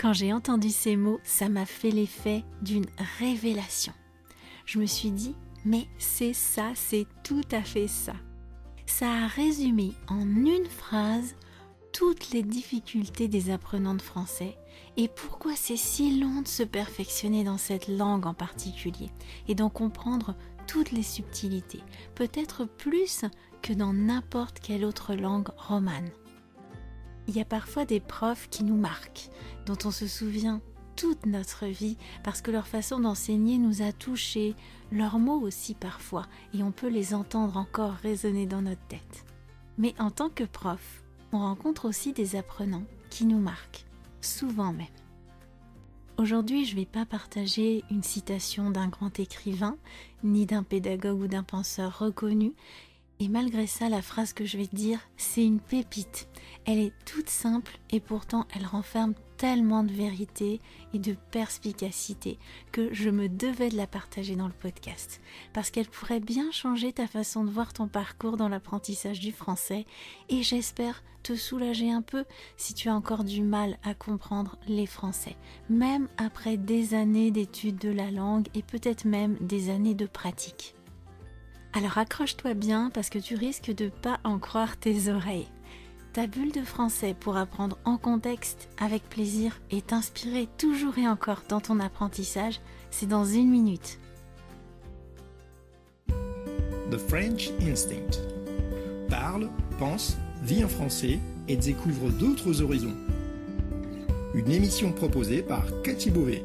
Quand j'ai entendu ces mots, ça m'a fait l'effet d'une révélation. Je me suis dit, mais c'est ça, c'est tout à fait ça. Ça a résumé en une phrase toutes les difficultés des apprenants de français et pourquoi c'est si long de se perfectionner dans cette langue en particulier et d'en comprendre toutes les subtilités, peut-être plus que dans n'importe quelle autre langue romane. Il y a parfois des profs qui nous marquent, dont on se souvient toute notre vie parce que leur façon d'enseigner nous a touchés, leurs mots aussi parfois, et on peut les entendre encore résonner dans notre tête. Mais en tant que prof, on rencontre aussi des apprenants qui nous marquent, souvent même. Aujourd'hui, je ne vais pas partager une citation d'un grand écrivain, ni d'un pédagogue ou d'un penseur reconnu, et malgré ça, la phrase que je vais te dire, c'est une pépite. Elle est toute simple et pourtant elle renferme tellement de vérité et de perspicacité que je me devais de la partager dans le podcast parce qu'elle pourrait bien changer ta façon de voir ton parcours dans l'apprentissage du français et j'espère te soulager un peu si tu as encore du mal à comprendre les français, même après des années d'études de la langue et peut-être même des années de pratique. Alors accroche-toi bien parce que tu risques de pas en croire tes oreilles. Ta bulle de français pour apprendre en contexte, avec plaisir et t'inspirer toujours et encore dans ton apprentissage, c'est dans une minute. The French Instinct. Parle, pense, vit en français et découvre d'autres horizons. Une émission proposée par Cathy Beauvais.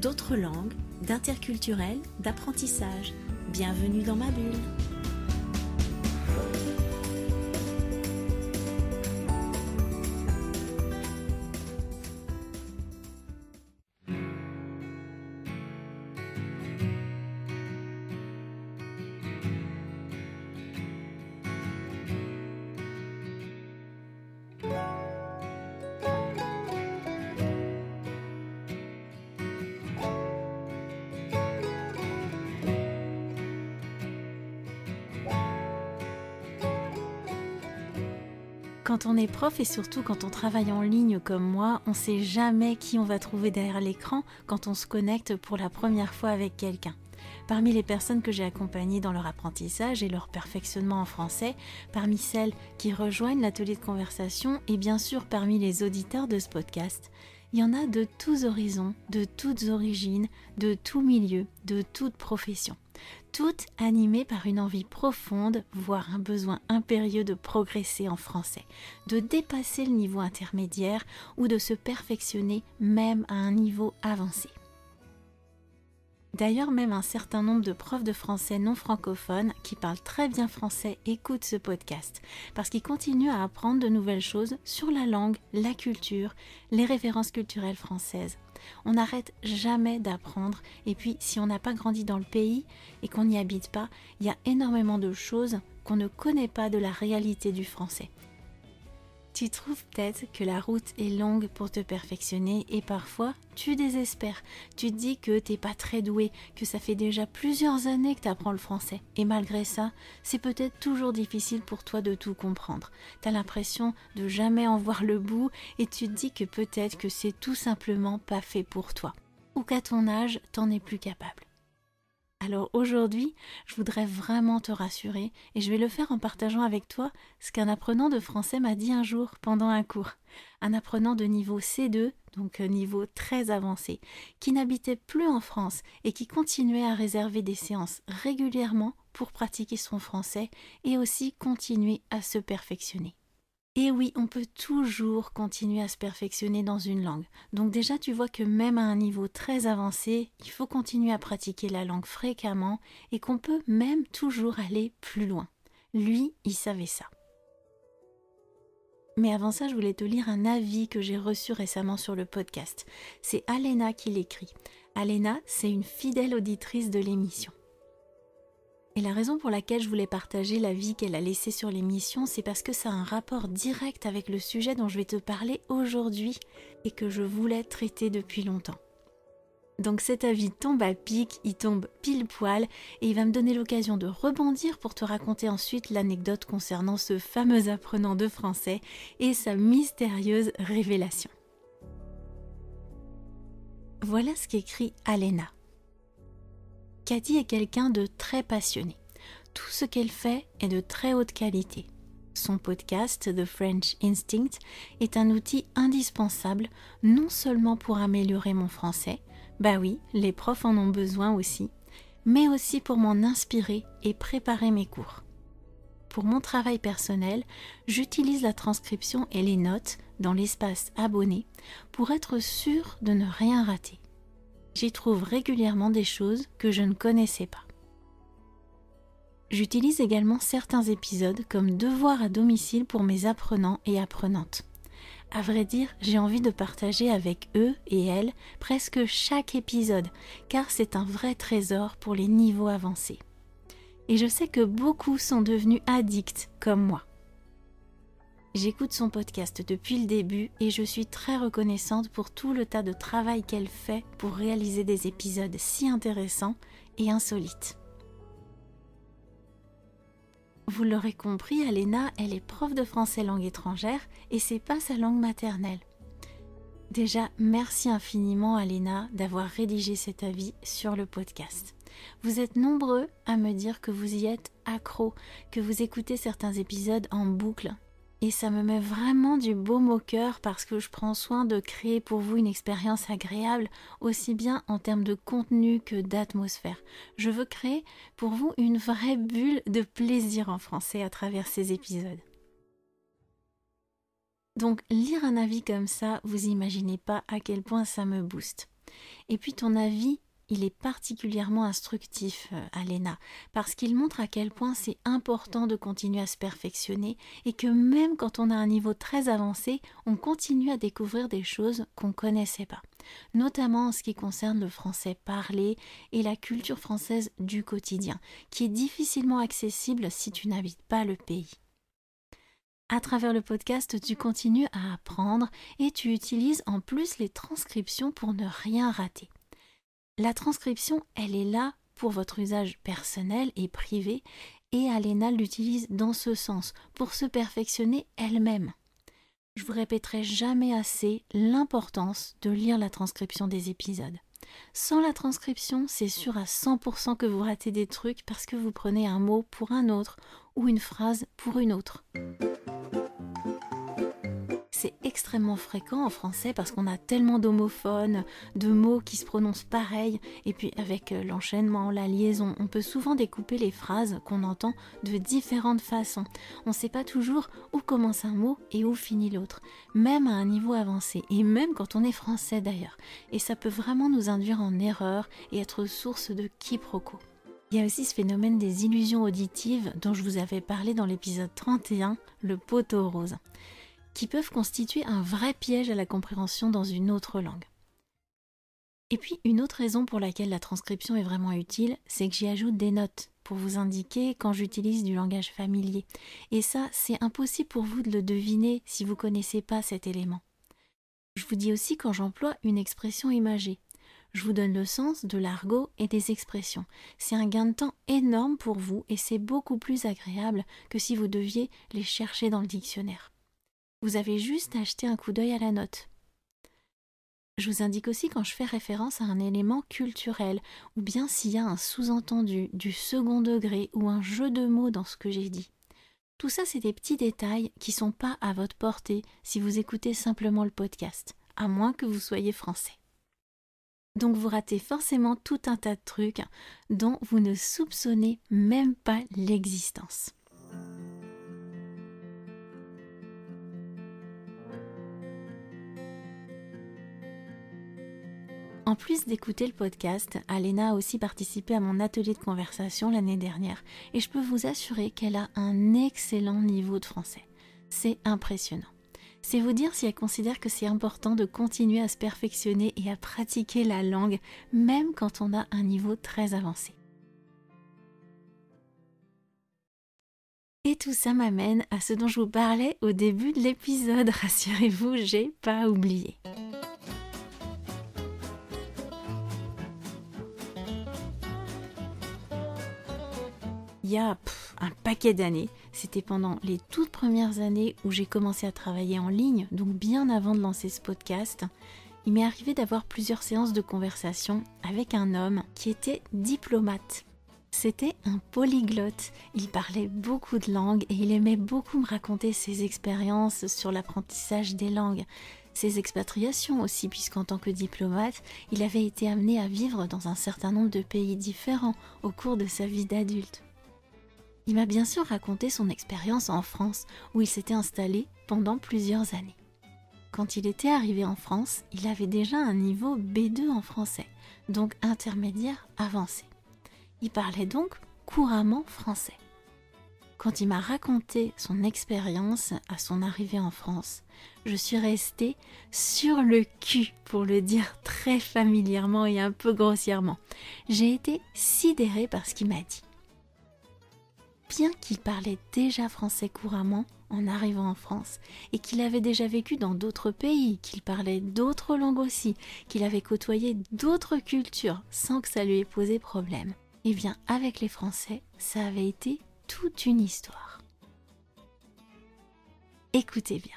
d'autres langues, d'interculturel, d'apprentissage. Bienvenue dans ma bulle. On est prof et surtout quand on travaille en ligne comme moi, on sait jamais qui on va trouver derrière l'écran quand on se connecte pour la première fois avec quelqu'un. Parmi les personnes que j'ai accompagnées dans leur apprentissage et leur perfectionnement en français, parmi celles qui rejoignent l'atelier de conversation et bien sûr parmi les auditeurs de ce podcast, il y en a de tous horizons, de toutes origines, de tous milieux, de toutes professions toutes animées par une envie profonde, voire un besoin impérieux de progresser en français, de dépasser le niveau intermédiaire ou de se perfectionner même à un niveau avancé. D'ailleurs, même un certain nombre de profs de français non francophones qui parlent très bien français écoutent ce podcast parce qu'ils continuent à apprendre de nouvelles choses sur la langue, la culture, les références culturelles françaises. On n'arrête jamais d'apprendre et puis si on n'a pas grandi dans le pays et qu'on n'y habite pas, il y a énormément de choses qu'on ne connaît pas de la réalité du français. Tu trouves peut-être que la route est longue pour te perfectionner et parfois tu désespères. Tu dis que t'es pas très doué, que ça fait déjà plusieurs années que tu apprends le français. Et malgré ça, c'est peut-être toujours difficile pour toi de tout comprendre. Tu as l'impression de jamais en voir le bout et tu te dis que peut-être que c'est tout simplement pas fait pour toi. Ou qu'à ton âge, t'en es plus capable. Alors aujourd'hui, je voudrais vraiment te rassurer et je vais le faire en partageant avec toi ce qu'un apprenant de français m'a dit un jour pendant un cours. Un apprenant de niveau C2, donc niveau très avancé, qui n'habitait plus en France et qui continuait à réserver des séances régulièrement pour pratiquer son français et aussi continuer à se perfectionner. Et oui, on peut toujours continuer à se perfectionner dans une langue. Donc déjà, tu vois que même à un niveau très avancé, il faut continuer à pratiquer la langue fréquemment et qu'on peut même toujours aller plus loin. Lui, il savait ça. Mais avant ça, je voulais te lire un avis que j'ai reçu récemment sur le podcast. C'est Alena qui l'écrit. Alena, c'est une fidèle auditrice de l'émission. Et la raison pour laquelle je voulais partager l'avis qu'elle a laissé sur l'émission, c'est parce que ça a un rapport direct avec le sujet dont je vais te parler aujourd'hui et que je voulais traiter depuis longtemps. Donc cet avis tombe à pic, il tombe pile poil et il va me donner l'occasion de rebondir pour te raconter ensuite l'anecdote concernant ce fameux apprenant de français et sa mystérieuse révélation. Voilà ce qu'écrit Alena. Cathy est quelqu'un de très passionné. Tout ce qu'elle fait est de très haute qualité. Son podcast The French Instinct est un outil indispensable non seulement pour améliorer mon français, bah oui, les profs en ont besoin aussi, mais aussi pour m'en inspirer et préparer mes cours. Pour mon travail personnel, j'utilise la transcription et les notes dans l'espace abonné pour être sûr de ne rien rater. J'y trouve régulièrement des choses que je ne connaissais pas. J'utilise également certains épisodes comme devoir à domicile pour mes apprenants et apprenantes. À vrai dire, j'ai envie de partager avec eux et elles presque chaque épisode, car c'est un vrai trésor pour les niveaux avancés. Et je sais que beaucoup sont devenus addicts comme moi. J'écoute son podcast depuis le début et je suis très reconnaissante pour tout le tas de travail qu'elle fait pour réaliser des épisodes si intéressants et insolites. Vous l'aurez compris, Alena, elle est prof de français langue étrangère et c'est pas sa langue maternelle. Déjà, merci infiniment Alena d'avoir rédigé cet avis sur le podcast. Vous êtes nombreux à me dire que vous y êtes accro, que vous écoutez certains épisodes en boucle et ça me met vraiment du baume au cœur parce que je prends soin de créer pour vous une expérience agréable, aussi bien en termes de contenu que d'atmosphère. Je veux créer pour vous une vraie bulle de plaisir en français à travers ces épisodes. Donc lire un avis comme ça, vous imaginez pas à quel point ça me booste. Et puis ton avis, il est particulièrement instructif, euh, Alena, parce qu'il montre à quel point c'est important de continuer à se perfectionner et que même quand on a un niveau très avancé, on continue à découvrir des choses qu'on ne connaissait pas, notamment en ce qui concerne le français parlé et la culture française du quotidien, qui est difficilement accessible si tu n'habites pas le pays. À travers le podcast, tu continues à apprendre et tu utilises en plus les transcriptions pour ne rien rater. La transcription, elle est là pour votre usage personnel et privé, et Alena l'utilise dans ce sens, pour se perfectionner elle-même. Je vous répéterai jamais assez l'importance de lire la transcription des épisodes. Sans la transcription, c'est sûr à 100% que vous ratez des trucs parce que vous prenez un mot pour un autre ou une phrase pour une autre extrêmement fréquent en français parce qu'on a tellement d'homophones, de mots qui se prononcent pareil, et puis avec euh, l'enchaînement, la liaison, on peut souvent découper les phrases qu'on entend de différentes façons. On ne sait pas toujours où commence un mot et où finit l'autre, même à un niveau avancé, et même quand on est français d'ailleurs. Et ça peut vraiment nous induire en erreur et être source de quiproquos. Il y a aussi ce phénomène des illusions auditives dont je vous avais parlé dans l'épisode 31, le poteau rose qui peuvent constituer un vrai piège à la compréhension dans une autre langue. Et puis une autre raison pour laquelle la transcription est vraiment utile, c'est que j'y ajoute des notes pour vous indiquer quand j'utilise du langage familier. Et ça, c'est impossible pour vous de le deviner si vous ne connaissez pas cet élément. Je vous dis aussi quand j'emploie une expression imagée. Je vous donne le sens de l'argot et des expressions. C'est un gain de temps énorme pour vous et c'est beaucoup plus agréable que si vous deviez les chercher dans le dictionnaire. Vous avez juste à un coup d'œil à la note. Je vous indique aussi quand je fais référence à un élément culturel, ou bien s'il y a un sous-entendu, du second degré ou un jeu de mots dans ce que j'ai dit. Tout ça, c'est des petits détails qui sont pas à votre portée si vous écoutez simplement le podcast, à moins que vous soyez français. Donc vous ratez forcément tout un tas de trucs dont vous ne soupçonnez même pas l'existence. En plus d'écouter le podcast, Alena a aussi participé à mon atelier de conversation l'année dernière et je peux vous assurer qu'elle a un excellent niveau de français. C'est impressionnant. C'est vous dire si elle considère que c'est important de continuer à se perfectionner et à pratiquer la langue, même quand on a un niveau très avancé. Et tout ça m'amène à ce dont je vous parlais au début de l'épisode. Rassurez-vous, j'ai pas oublié. Il y a un paquet d'années, c'était pendant les toutes premières années où j'ai commencé à travailler en ligne, donc bien avant de lancer ce podcast, il m'est arrivé d'avoir plusieurs séances de conversation avec un homme qui était diplomate. C'était un polyglotte. Il parlait beaucoup de langues et il aimait beaucoup me raconter ses expériences sur l'apprentissage des langues, ses expatriations aussi, puisqu'en tant que diplomate, il avait été amené à vivre dans un certain nombre de pays différents au cours de sa vie d'adulte. Il m'a bien sûr raconté son expérience en France, où il s'était installé pendant plusieurs années. Quand il était arrivé en France, il avait déjà un niveau B2 en français, donc intermédiaire avancé. Il parlait donc couramment français. Quand il m'a raconté son expérience à son arrivée en France, je suis restée sur le cul, pour le dire très familièrement et un peu grossièrement. J'ai été sidérée par ce qu'il m'a dit. Bien qu'il parlait déjà français couramment en arrivant en France, et qu'il avait déjà vécu dans d'autres pays, qu'il parlait d'autres langues aussi, qu'il avait côtoyé d'autres cultures sans que ça lui ait posé problème, eh bien, avec les Français, ça avait été toute une histoire. Écoutez bien.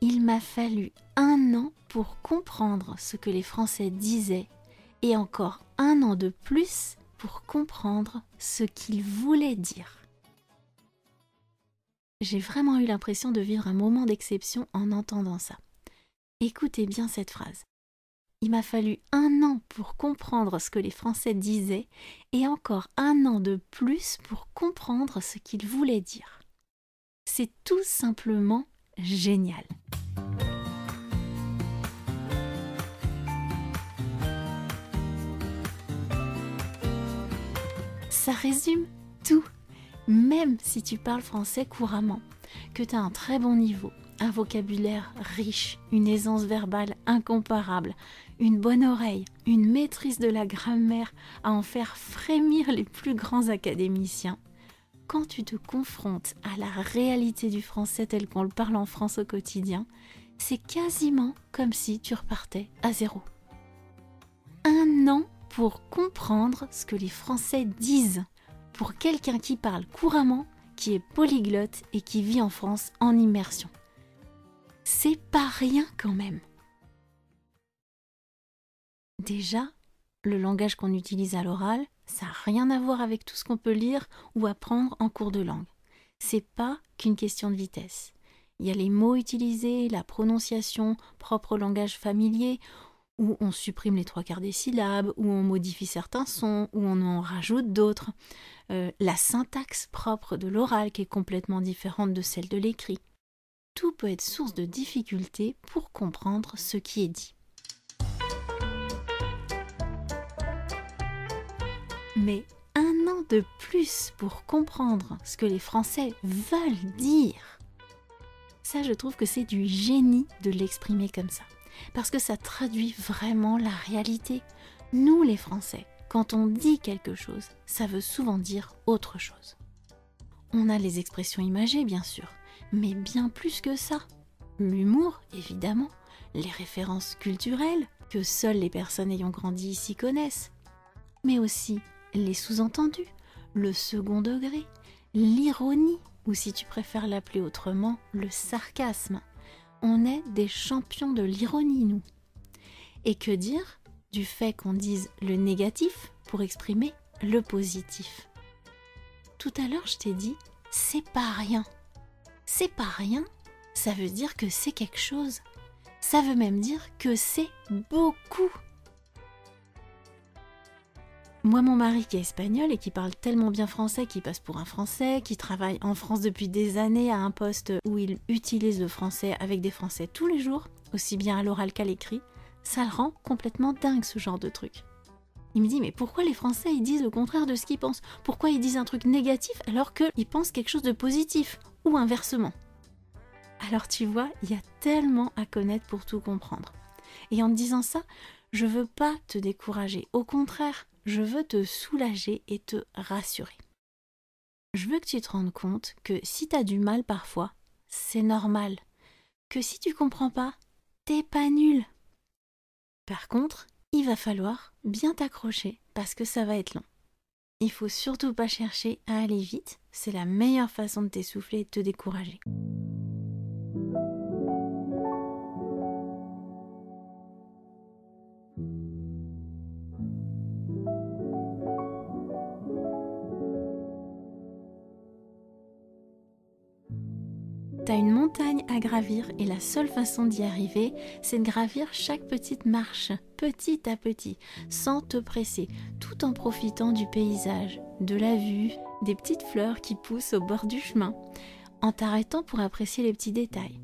Il m'a fallu un an pour comprendre ce que les Français disaient et encore un an de plus pour comprendre ce qu'ils voulaient dire. J'ai vraiment eu l'impression de vivre un moment d'exception en entendant ça. Écoutez bien cette phrase. Il m'a fallu un an pour comprendre ce que les Français disaient et encore un an de plus pour comprendre ce qu'ils voulaient dire. C'est tout simplement génial. Ça résume tout. Même si tu parles français couramment, que tu as un très bon niveau, un vocabulaire riche, une aisance verbale incomparable, une bonne oreille, une maîtrise de la grammaire à en faire frémir les plus grands académiciens. Quand tu te confrontes à la réalité du français tel qu'on le parle en France au quotidien, c'est quasiment comme si tu repartais à zéro. Un an pour comprendre ce que les Français disent, pour quelqu'un qui parle couramment, qui est polyglotte et qui vit en France en immersion. C'est pas rien quand même. Déjà, le langage qu'on utilise à l'oral, ça n'a rien à voir avec tout ce qu'on peut lire ou apprendre en cours de langue. C'est pas qu'une question de vitesse. Il y a les mots utilisés, la prononciation propre langage familier, où on supprime les trois quarts des syllabes, où on modifie certains sons, où on en rajoute d'autres. Euh, la syntaxe propre de l'oral qui est complètement différente de celle de l'écrit tout peut être source de difficultés pour comprendre ce qui est dit. Mais un an de plus pour comprendre ce que les Français veulent dire. Ça, je trouve que c'est du génie de l'exprimer comme ça. Parce que ça traduit vraiment la réalité. Nous, les Français, quand on dit quelque chose, ça veut souvent dire autre chose. On a les expressions imagées, bien sûr, mais bien plus que ça. L'humour, évidemment, les références culturelles que seules les personnes ayant grandi ici connaissent, mais aussi les sous-entendus, le second degré, l'ironie, ou si tu préfères l'appeler autrement, le sarcasme. On est des champions de l'ironie, nous. Et que dire du fait qu'on dise le négatif pour exprimer le positif? Tout à l'heure, je t'ai dit, c'est pas rien c'est pas rien, ça veut dire que c'est quelque chose. Ça veut même dire que c'est beaucoup. Moi, mon mari qui est espagnol et qui parle tellement bien français qu'il passe pour un français, qui travaille en France depuis des années à un poste où il utilise le français avec des français tous les jours, aussi bien à l'oral qu'à l'écrit, ça le rend complètement dingue ce genre de truc. Il me dit mais pourquoi les Français ils disent le contraire de ce qu'ils pensent? Pourquoi ils disent un truc négatif alors qu'ils pensent quelque chose de positif? Ou inversement Alors tu vois, il y a tellement à connaître pour tout comprendre. Et en disant ça, je veux pas te décourager. Au contraire, je veux te soulager et te rassurer. Je veux que tu te rendes compte que si tu as du mal parfois, c'est normal. Que si tu comprends pas, t'es pas nul. Par contre, il va falloir bien t'accrocher parce que ça va être long. Il faut surtout pas chercher à aller vite, c'est la meilleure façon de t'essouffler et de te décourager. T'as une montagne à gravir et la seule façon d'y arriver, c'est de gravir chaque petite marche, petit à petit, sans te presser, tout en profitant du paysage, de la vue, des petites fleurs qui poussent au bord du chemin, en t'arrêtant pour apprécier les petits détails.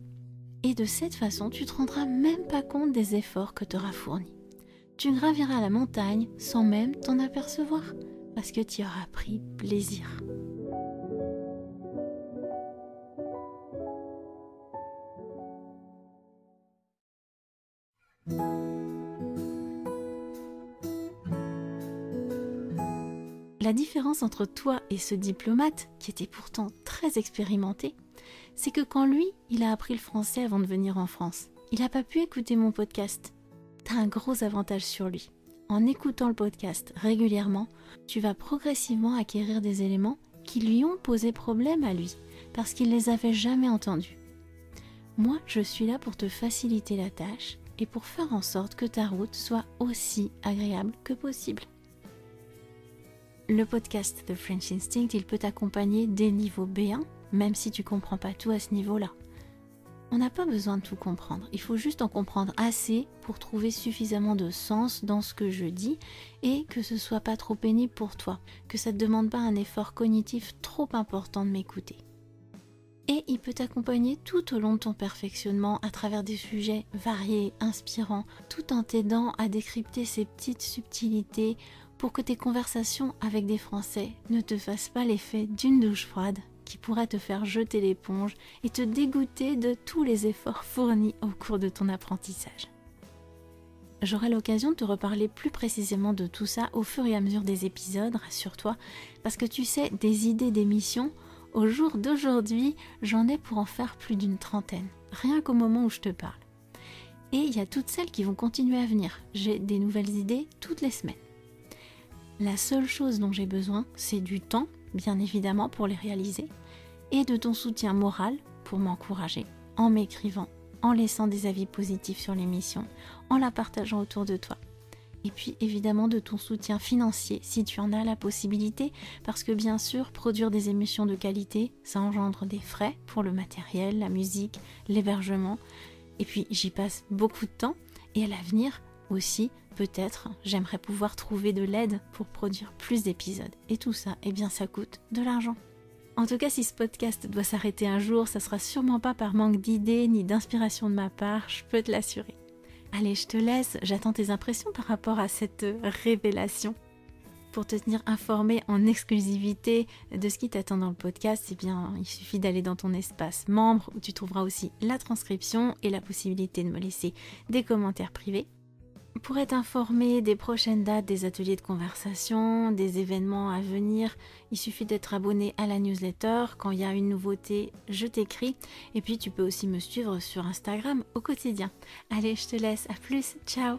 Et de cette façon, tu te rendras même pas compte des efforts que t'auras fournis. Tu graviras la montagne sans même t'en apercevoir, parce que tu auras pris plaisir. La différence entre toi et ce diplomate, qui était pourtant très expérimenté, c'est que quand lui, il a appris le français avant de venir en France, il n'a pas pu écouter mon podcast. T'as un gros avantage sur lui. En écoutant le podcast régulièrement, tu vas progressivement acquérir des éléments qui lui ont posé problème à lui, parce qu'il les avait jamais entendus. Moi, je suis là pour te faciliter la tâche et pour faire en sorte que ta route soit aussi agréable que possible. Le podcast The French Instinct, il peut t'accompagner dès niveau B1, même si tu comprends pas tout à ce niveau-là. On n'a pas besoin de tout comprendre, il faut juste en comprendre assez pour trouver suffisamment de sens dans ce que je dis et que ce soit pas trop pénible pour toi, que ça ne te demande pas un effort cognitif trop important de m'écouter. Et il peut t'accompagner tout au long de ton perfectionnement à travers des sujets variés, inspirants, tout en t'aidant à décrypter ces petites subtilités pour que tes conversations avec des Français ne te fassent pas l'effet d'une douche froide qui pourrait te faire jeter l'éponge et te dégoûter de tous les efforts fournis au cours de ton apprentissage. J'aurai l'occasion de te reparler plus précisément de tout ça au fur et à mesure des épisodes, rassure-toi, parce que tu sais, des idées d'émissions, au jour d'aujourd'hui, j'en ai pour en faire plus d'une trentaine, rien qu'au moment où je te parle. Et il y a toutes celles qui vont continuer à venir. J'ai des nouvelles idées toutes les semaines. La seule chose dont j'ai besoin, c'est du temps, bien évidemment, pour les réaliser, et de ton soutien moral pour m'encourager, en m'écrivant, en laissant des avis positifs sur l'émission, en la partageant autour de toi. Et puis évidemment de ton soutien financier si tu en as la possibilité, parce que bien sûr, produire des émissions de qualité, ça engendre des frais pour le matériel, la musique, l'hébergement. Et puis j'y passe beaucoup de temps, et à l'avenir aussi, Peut-être j'aimerais pouvoir trouver de l'aide pour produire plus d'épisodes. Et tout ça, eh bien ça coûte de l'argent. En tout cas, si ce podcast doit s'arrêter un jour, ça sera sûrement pas par manque d'idées ni d'inspiration de ma part, je peux te l'assurer. Allez, je te laisse, j'attends tes impressions par rapport à cette révélation. Pour te tenir informé en exclusivité de ce qui t'attend dans le podcast, eh bien, il suffit d'aller dans ton espace membre où tu trouveras aussi la transcription et la possibilité de me laisser des commentaires privés. Pour être informé des prochaines dates des ateliers de conversation, des événements à venir, il suffit d'être abonné à la newsletter. Quand il y a une nouveauté, je t'écris. Et puis tu peux aussi me suivre sur Instagram au quotidien. Allez, je te laisse. À plus. Ciao.